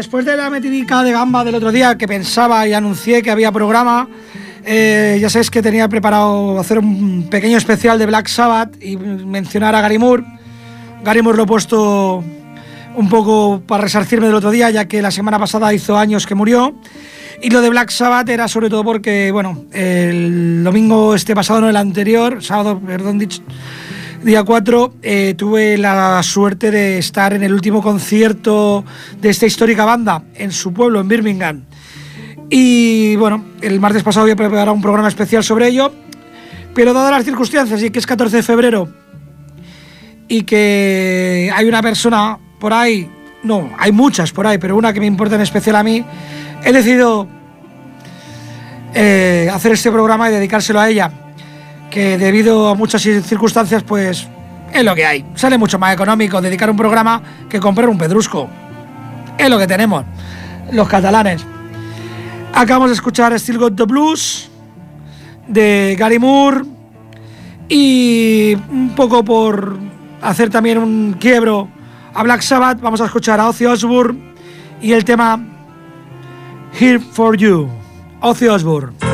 Después de la metidica de gamba del otro día que pensaba y anuncié que había programa, eh, ya sabéis que tenía preparado hacer un pequeño especial de Black Sabbath y mencionar a Gary Moore. Gary Moore lo he puesto un poco para resarcirme del otro día, ya que la semana pasada hizo años que murió. Y lo de Black Sabbath era sobre todo porque, bueno, el domingo este pasado, no el anterior, sábado, perdón, dicho, día 4, eh, tuve la suerte de estar en el último concierto de esta histórica banda en su pueblo, en Birmingham. Y bueno, el martes pasado había preparado un programa especial sobre ello, pero dadas las circunstancias y que es 14 de febrero y que hay una persona por ahí, no, hay muchas por ahí, pero una que me importa en especial a mí, he decidido eh, hacer este programa y dedicárselo a ella, que debido a muchas circunstancias, pues es lo que hay. Sale mucho más económico dedicar un programa que comprar un pedrusco. Es lo que tenemos, los catalanes. Acabamos de escuchar Still Got the Blues de Gary Moore y un poco por hacer también un quiebro a Black Sabbath, vamos a escuchar a Ozzy Osbourne y el tema Here for You. Ozzy Osbourne.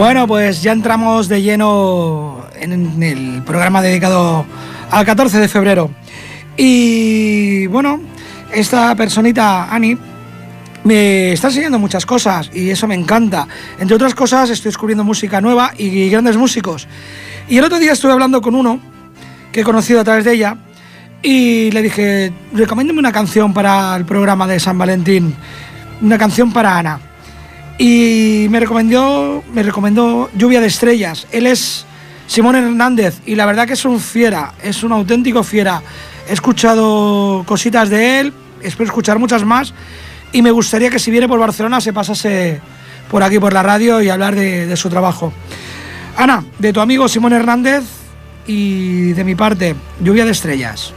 Bueno, pues ya entramos de lleno en el programa dedicado al 14 de febrero. Y bueno, esta personita, Ani, me está enseñando muchas cosas y eso me encanta. Entre otras cosas, estoy descubriendo música nueva y grandes músicos. Y el otro día estuve hablando con uno que he conocido a través de ella y le dije, recomiéndeme una canción para el programa de San Valentín, una canción para Ana. Y me recomendó, me recomendó Lluvia de Estrellas. Él es Simón Hernández y la verdad que es un fiera, es un auténtico fiera. He escuchado cositas de él, espero escuchar muchas más y me gustaría que si viene por Barcelona se pasase por aquí por la radio y hablar de, de su trabajo. Ana, de tu amigo Simón Hernández y de mi parte, Lluvia de Estrellas.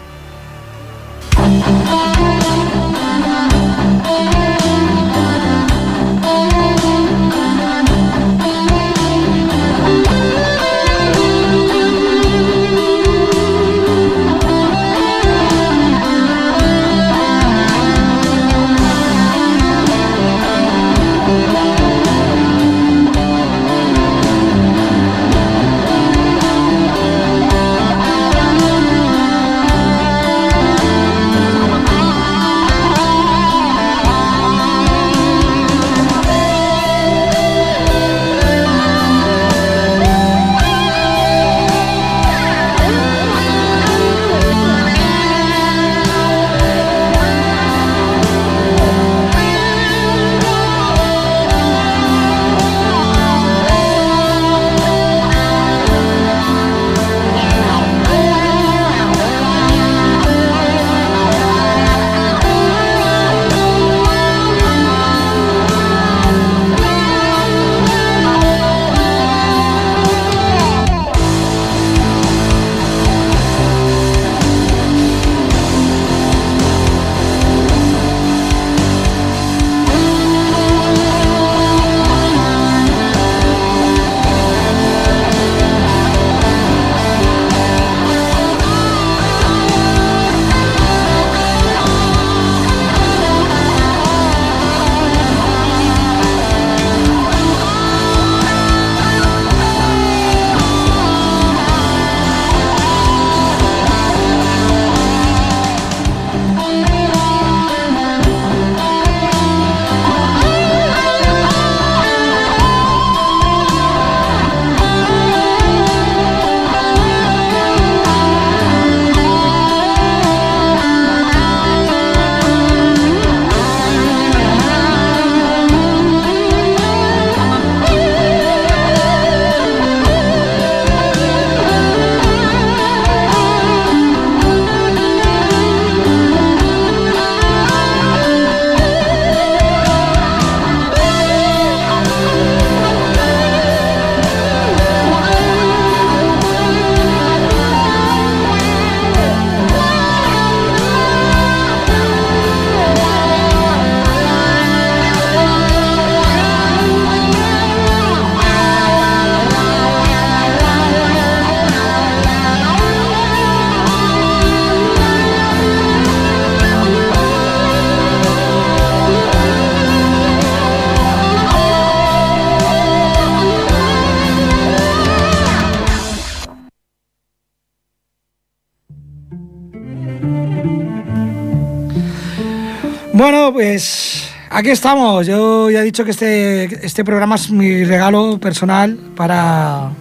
Aquí estamos. Yo ya he dicho que este, este programa es mi regalo personal para,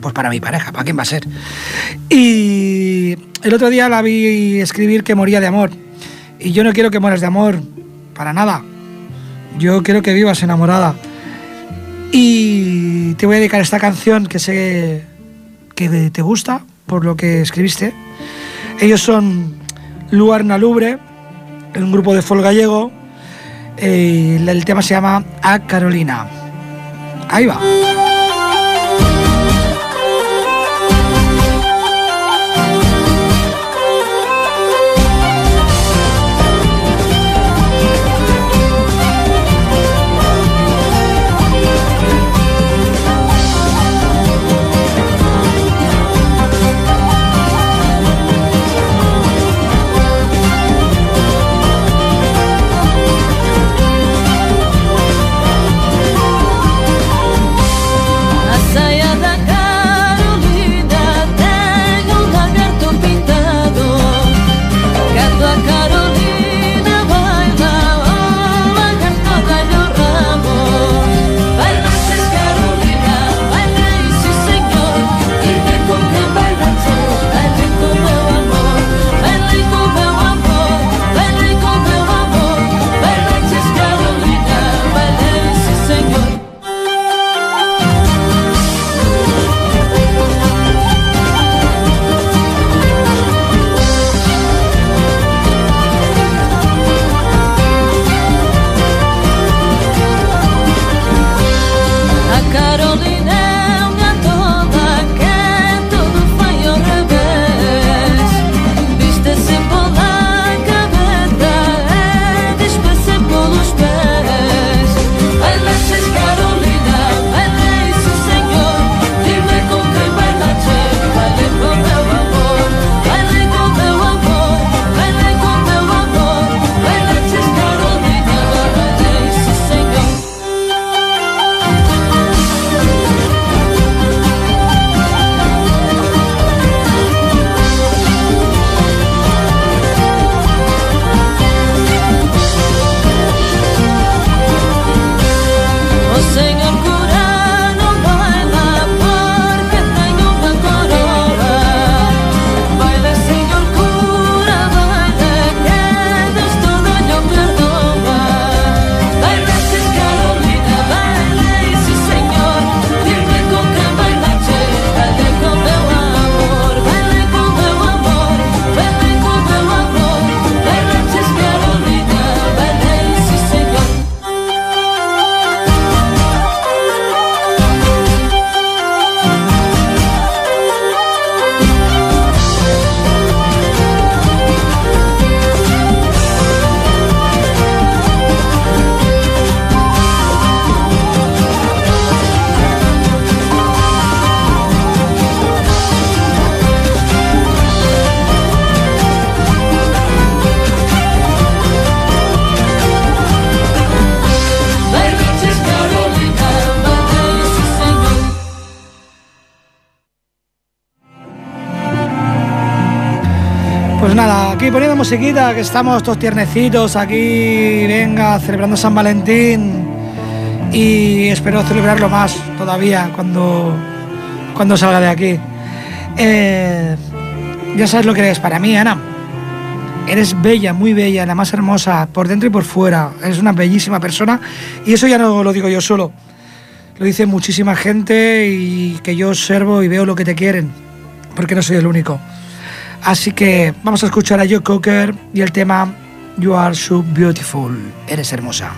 pues para mi pareja, ¿para quién va a ser? Y el otro día la vi escribir que moría de amor. Y yo no quiero que mueras de amor, para nada. Yo quiero que vivas enamorada. Y te voy a dedicar esta canción que sé que te gusta por lo que escribiste. Ellos son Luar Nalubre un grupo de folk gallego. Eh, el tema se llama A Carolina. Ahí va. Aquí poniendo musiquita, que estamos todos tiernecitos aquí, venga, celebrando San Valentín y espero celebrarlo más todavía cuando, cuando salga de aquí. Eh, ya sabes lo que eres para mí, Ana. Eres bella, muy bella, la más hermosa, por dentro y por fuera. Eres una bellísima persona y eso ya no lo digo yo solo. Lo dice muchísima gente y que yo observo y veo lo que te quieren, porque no soy el único. Así que vamos a escuchar a Joe Cocker y el tema You Are So Beautiful. Eres hermosa.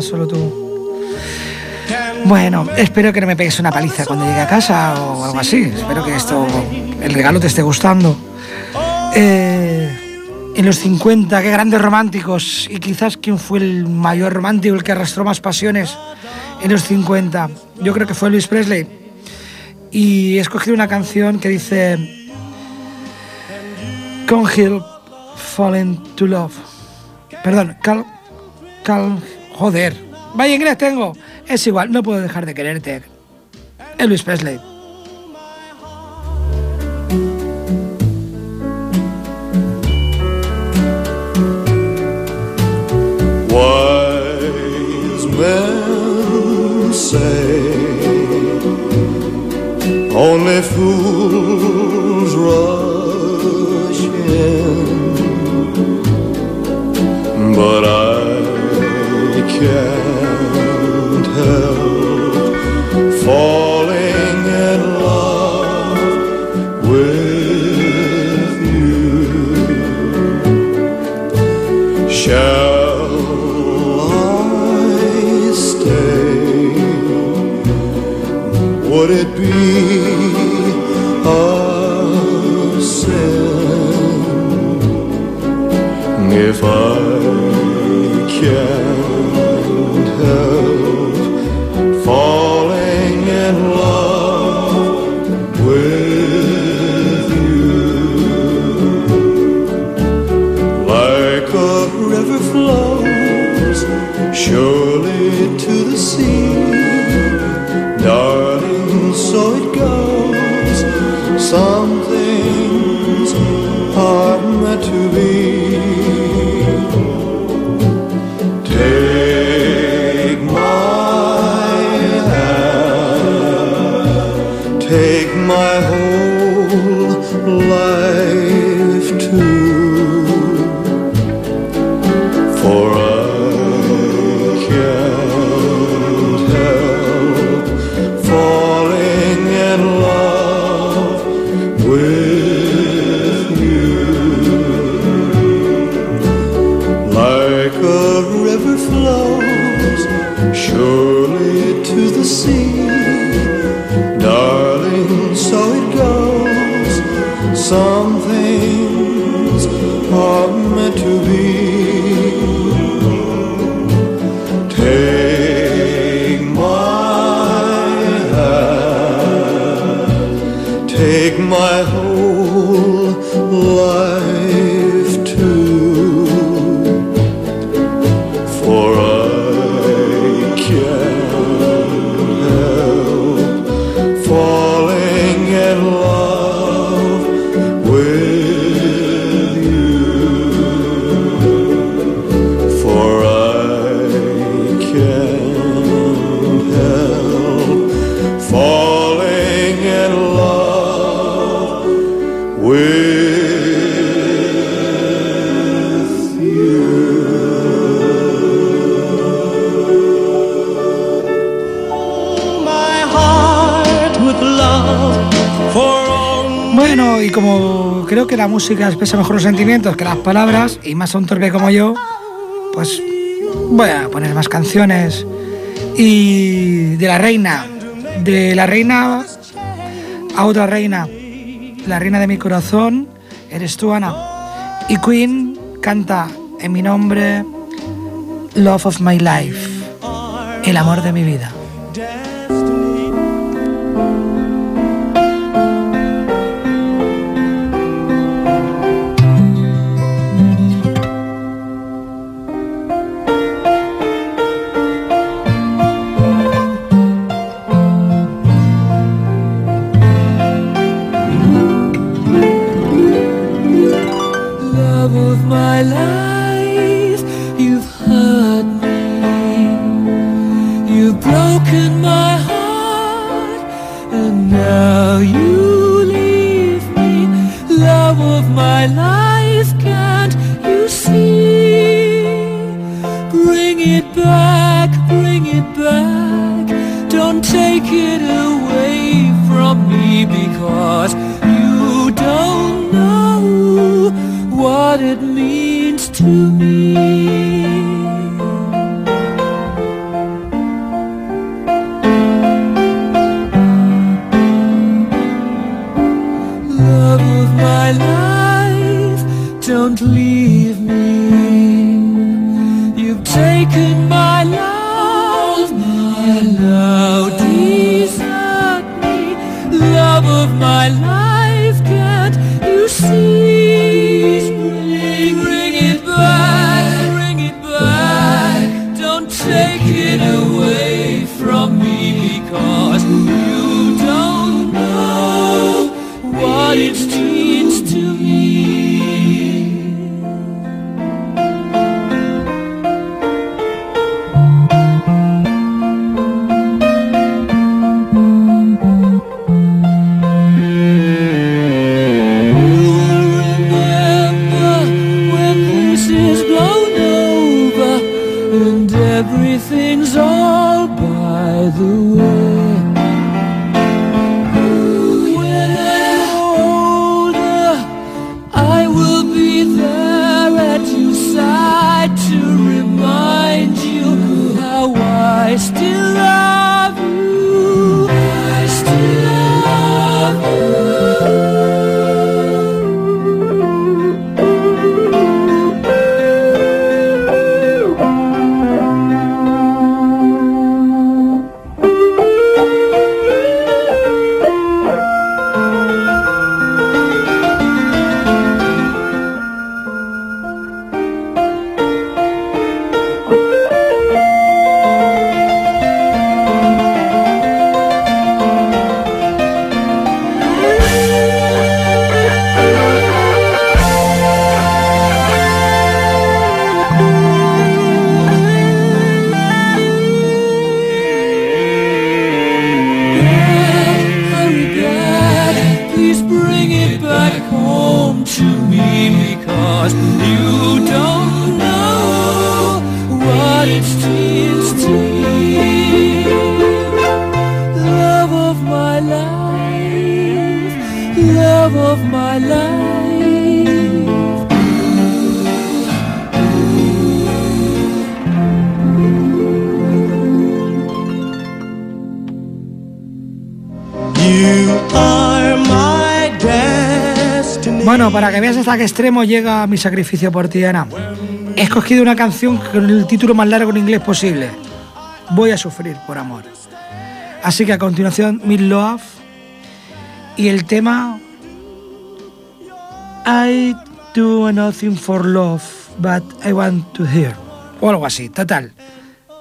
Solo tú. Bueno, espero que no me pegues una paliza cuando llegue a casa o algo así. Espero que esto, el regalo te esté gustando. Eh, en los 50, qué grandes románticos. Y quizás quién fue el mayor romántico, el que arrastró más pasiones en los 50. Yo creo que fue Luis Presley. Y he escogido una canción que dice Hill Fallen to Love. Perdón, Cal, Cal Joder, vaya inglés tengo. Es igual, no puedo dejar de quererte. Elvis Presley. Men Hey. música expresa mejor los sentimientos que las palabras y más a un torpe como yo, pues voy a poner más canciones. Y de la reina, de la reina a otra reina, la reina de mi corazón, eres tú, Ana. Y Queen canta en mi nombre Love of My Life, el amor de mi vida. Bueno, para que veas hasta qué extremo llega mi sacrificio por ti, Ana. He escogido una canción con el título más largo en inglés posible. Voy a sufrir por amor. Así que a continuación, Mid Love y el tema I do nothing for love, but I want to hear. O algo así, total.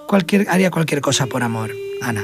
Cualquier, haría cualquier cosa por amor, Ana.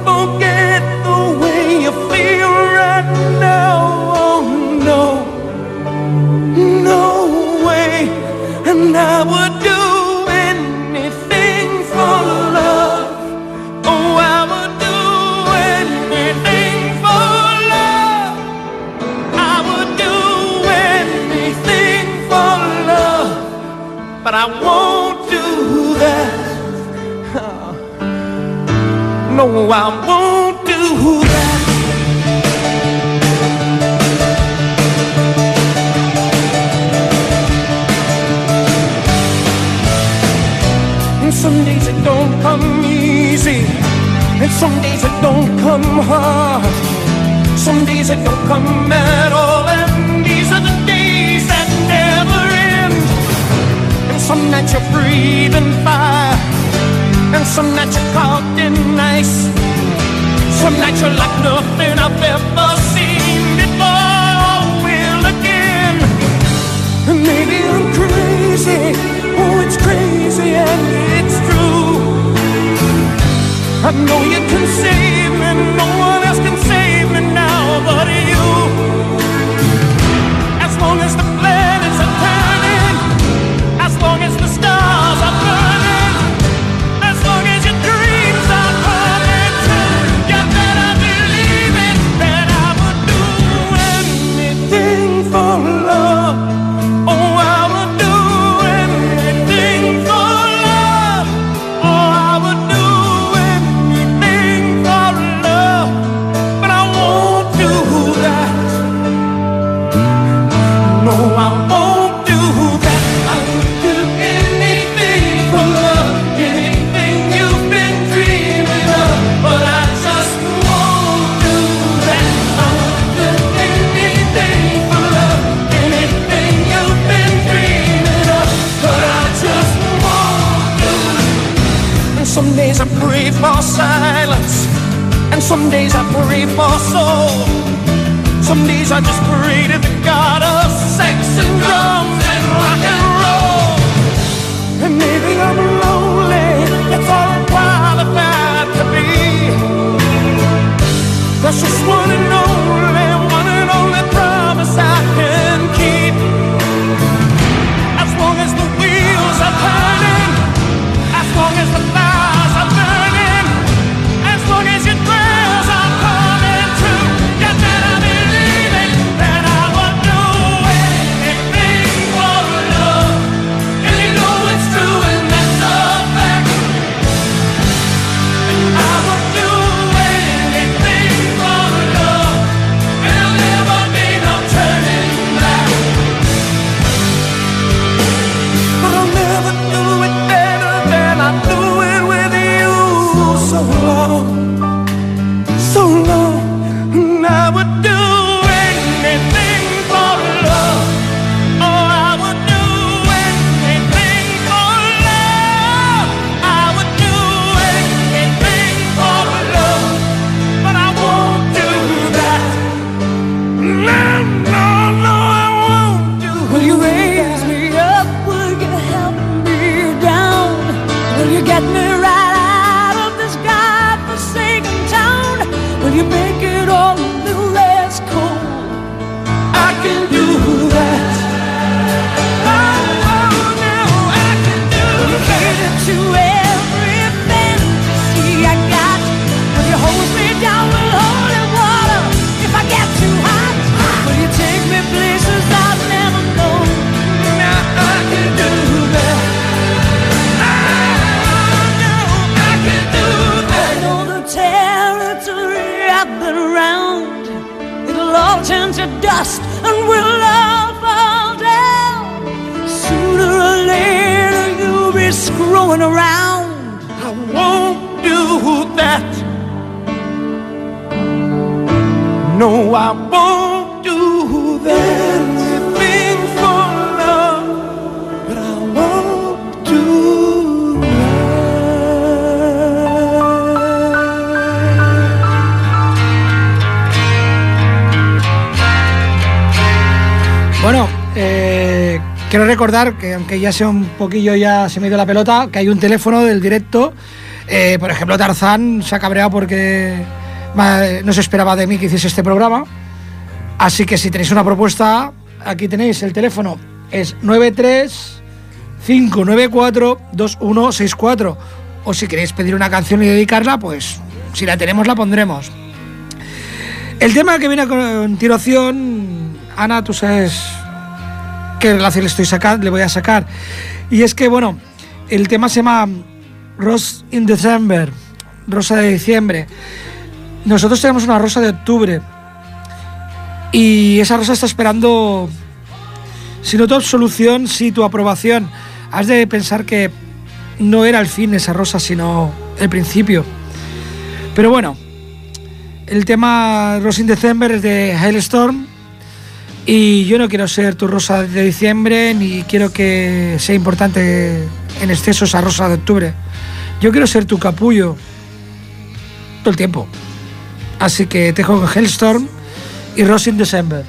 I would do anything for love. Oh, I would do anything for love. I would do anything for love. But I won't do that. No, I won't come easy. And some days it don't come hard. Some days it don't come at all. And these are the days that never end. And some nights you're breathing fire. And some nights you're caught in ice. Some nights you're like nothing I've ever seen before or will again. And maybe I'm crazy. Oh, it's crazy and it's. I know you can save me. No one I pray for silence, and some days I pray for soul. Some days I just pray to the God of sex and drums and rock and roll. And maybe I'm lonely, that's all I'm qualified to be. Precious one wrong to dust and we'll all fall down. Sooner or later you'll be screwing around. I won't do that. No, I won't. Quiero recordar que aunque ya sea un poquillo ya se me ha ido la pelota, que hay un teléfono del directo. Eh, por ejemplo, Tarzán se ha cabreado porque no se esperaba de mí que hiciese este programa. Así que si tenéis una propuesta, aquí tenéis el teléfono. Es 93 594 2164. O si queréis pedir una canción y dedicarla, pues si la tenemos la pondremos. El tema que viene a continuación, Ana, tú sabes qué relación le estoy sacando, le voy a sacar. Y es que, bueno, el tema se llama Rose in December, Rosa de diciembre. Nosotros tenemos una rosa de octubre. Y esa rosa está esperando, si no tu absolución, sí tu aprobación. Has de pensar que no era el fin esa rosa, sino el principio. Pero bueno, el tema Rose in December es de Hailstorm. Y yo no quiero ser tu rosa de diciembre, ni quiero que sea importante en exceso esa rosa de octubre. Yo quiero ser tu capullo todo el tiempo. Así que te dejo con Hailstorm y Rose in December.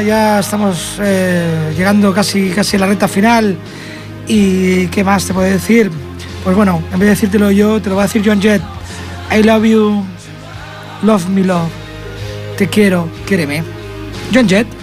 Ya estamos eh, llegando casi, casi a la recta final. ¿Y qué más te puedo decir? Pues bueno, en vez de decírtelo yo, te lo va a decir John Jett. I love you, love me love. Te quiero, quiéreme. John Jett.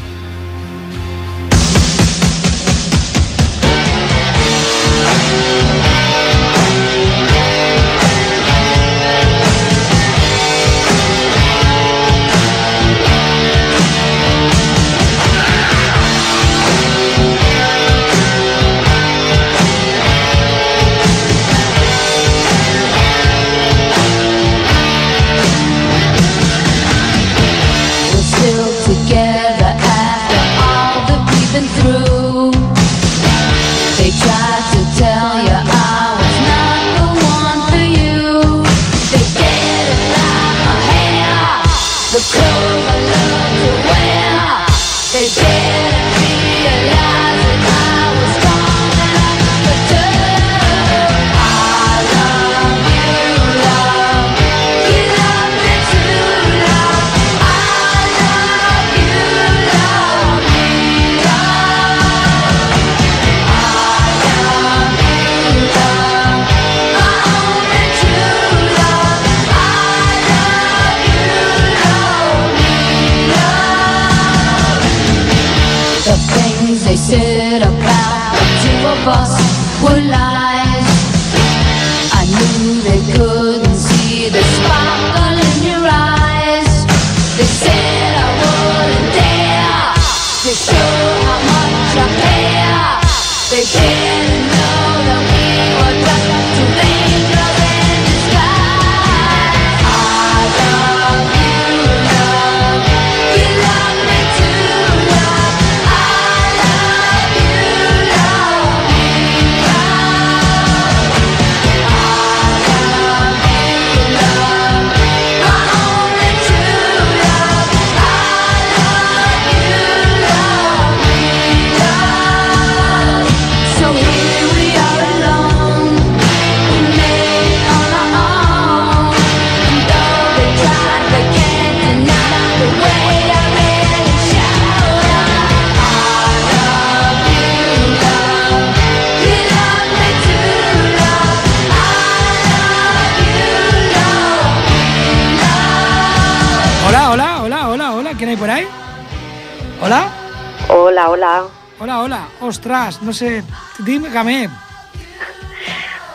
Hola. Hola. Ostras, no sé. Dígame.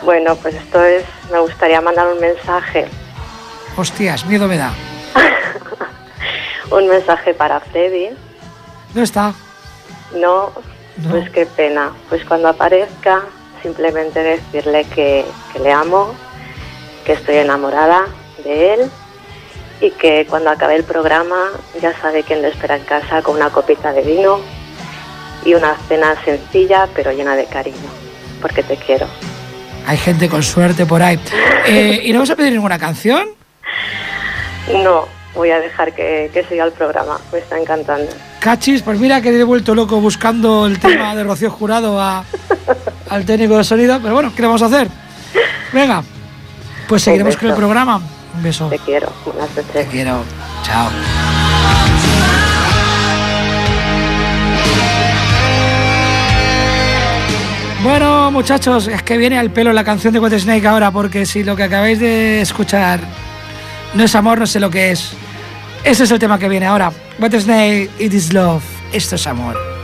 Bueno, pues esto es, me gustaría mandar un mensaje, Hostias, miedo me da. un mensaje para Freddy. ¿Dónde está? No, No. pues qué pena. Pues cuando aparezca, simplemente decirle que, que le amo, que estoy enamorada de él y que cuando acabe el programa ya sabe quién le espera en casa con una copita de vino y una cena sencilla pero llena de cariño, porque te quiero. Hay gente con suerte por ahí. Eh, ¿Y no vas a pedir ninguna canción? No, voy a dejar que, que siga el programa, me está encantando. Cachis, pues mira que he vuelto loco buscando el tema de Rocío Jurado a- al técnico de sonido, pero bueno, ¿qué le vamos a hacer? Venga, pues seguiremos con el programa. Un beso. Te quiero. Buenas Te noches. quiero. Chao. Bueno, muchachos, es que viene al pelo la canción de White Snake ahora, porque si lo que acabáis de escuchar no es amor, no sé lo que es. Ese es el tema que viene ahora. White Snake, It is Love. Esto es amor.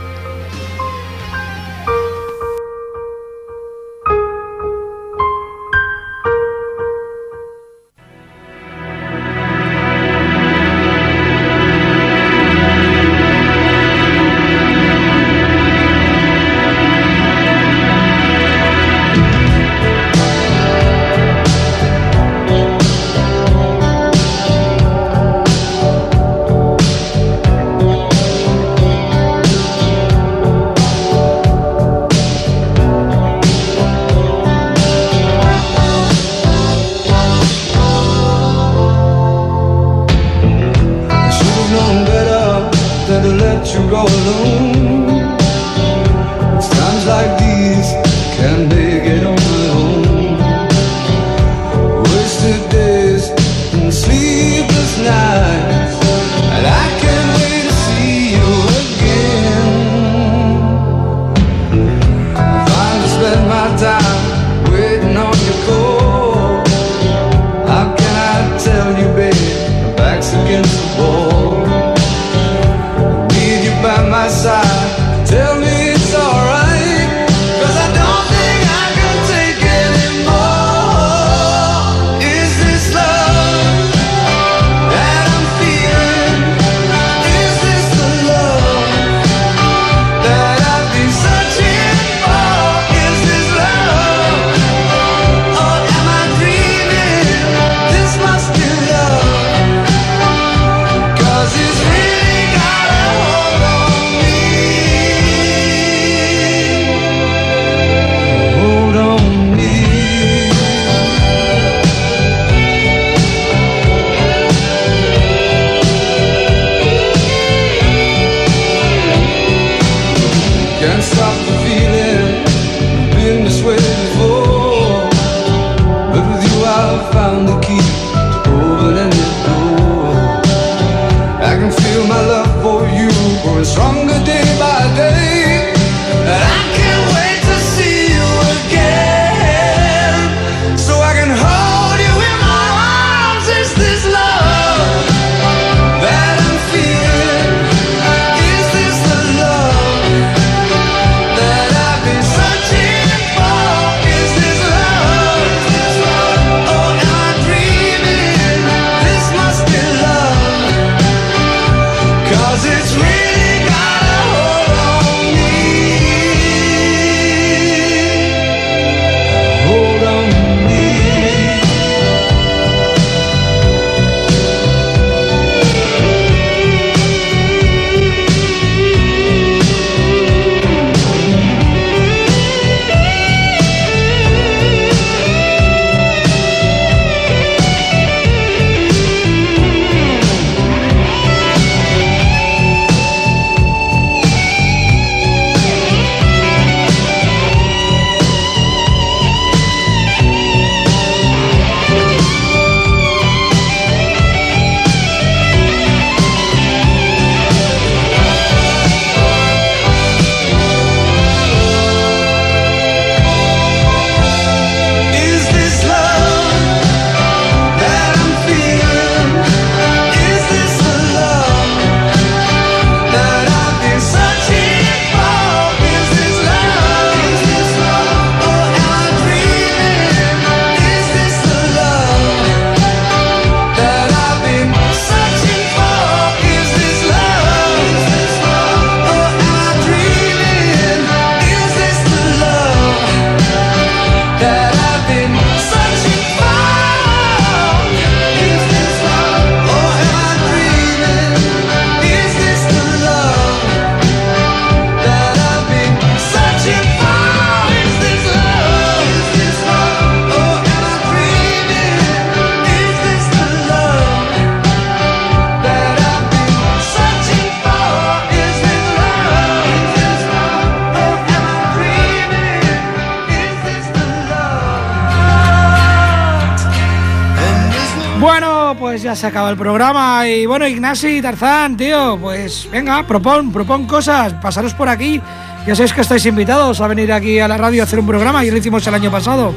Se acaba el programa y bueno, Ignasi y Tarzán, tío, pues venga, propon, propon cosas, pasaros por aquí. Ya sabéis que estáis invitados a venir aquí a la radio a hacer un programa, y lo hicimos el año pasado.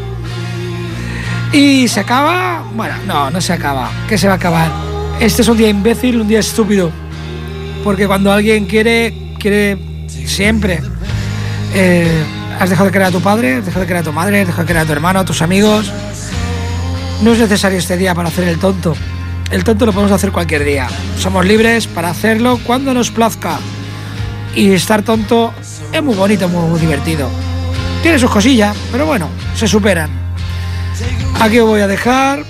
Y se acaba, bueno, no, no se acaba, ¿qué se va a acabar? Este es un día imbécil, un día estúpido, porque cuando alguien quiere, quiere siempre. Eh, has dejado de querer a tu padre, has dejado de querer a tu madre, has dejado de querer a tu hermano, a tus amigos. No es necesario este día para hacer el tonto. El tonto lo podemos hacer cualquier día. Somos libres para hacerlo cuando nos plazca. Y estar tonto es muy bonito, muy, divertido. Tiene sus cosillas, pero bueno, se superan. Aquí os voy a dejar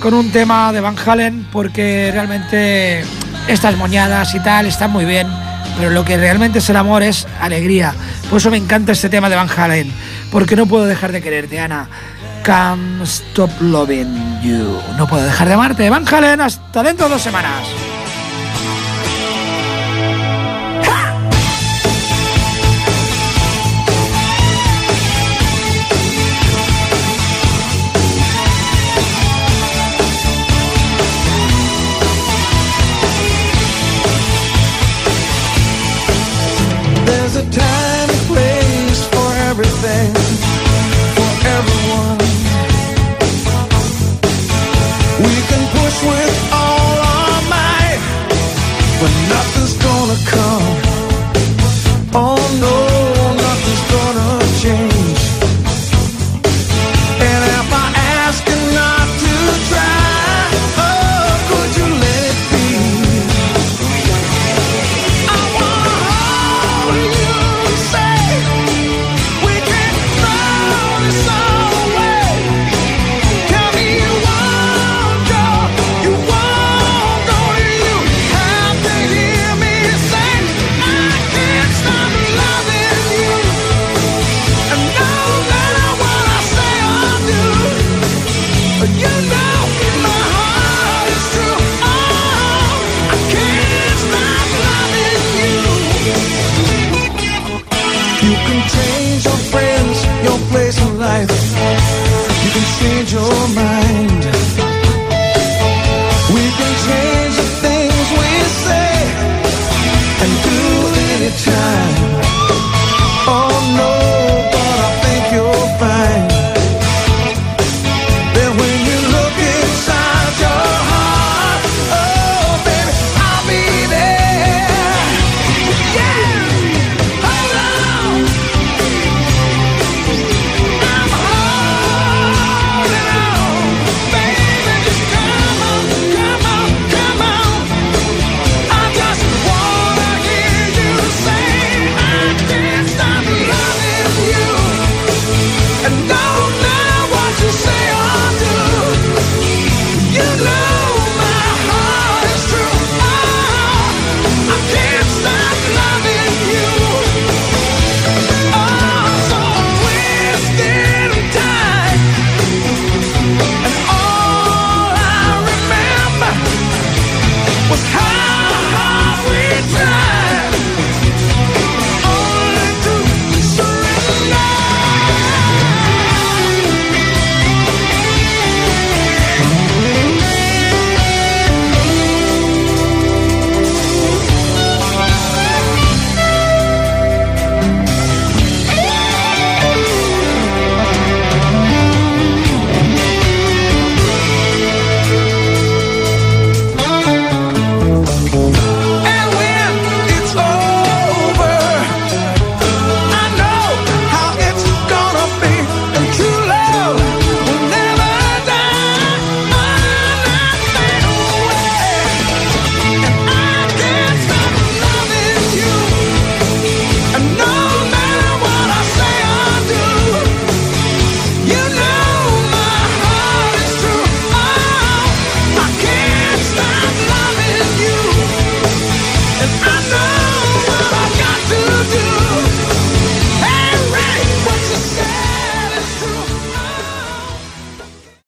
con un tema de Van Halen porque realmente estas moñadas y tal están muy bien, pero lo que realmente es el amor es alegría. Por eso me encanta este tema de Van Halen, porque no puedo dejar de quererte, Ana. Can't stop loving you. No puedo dejar de amarte. Van Halen, hasta dentro de dos semanas.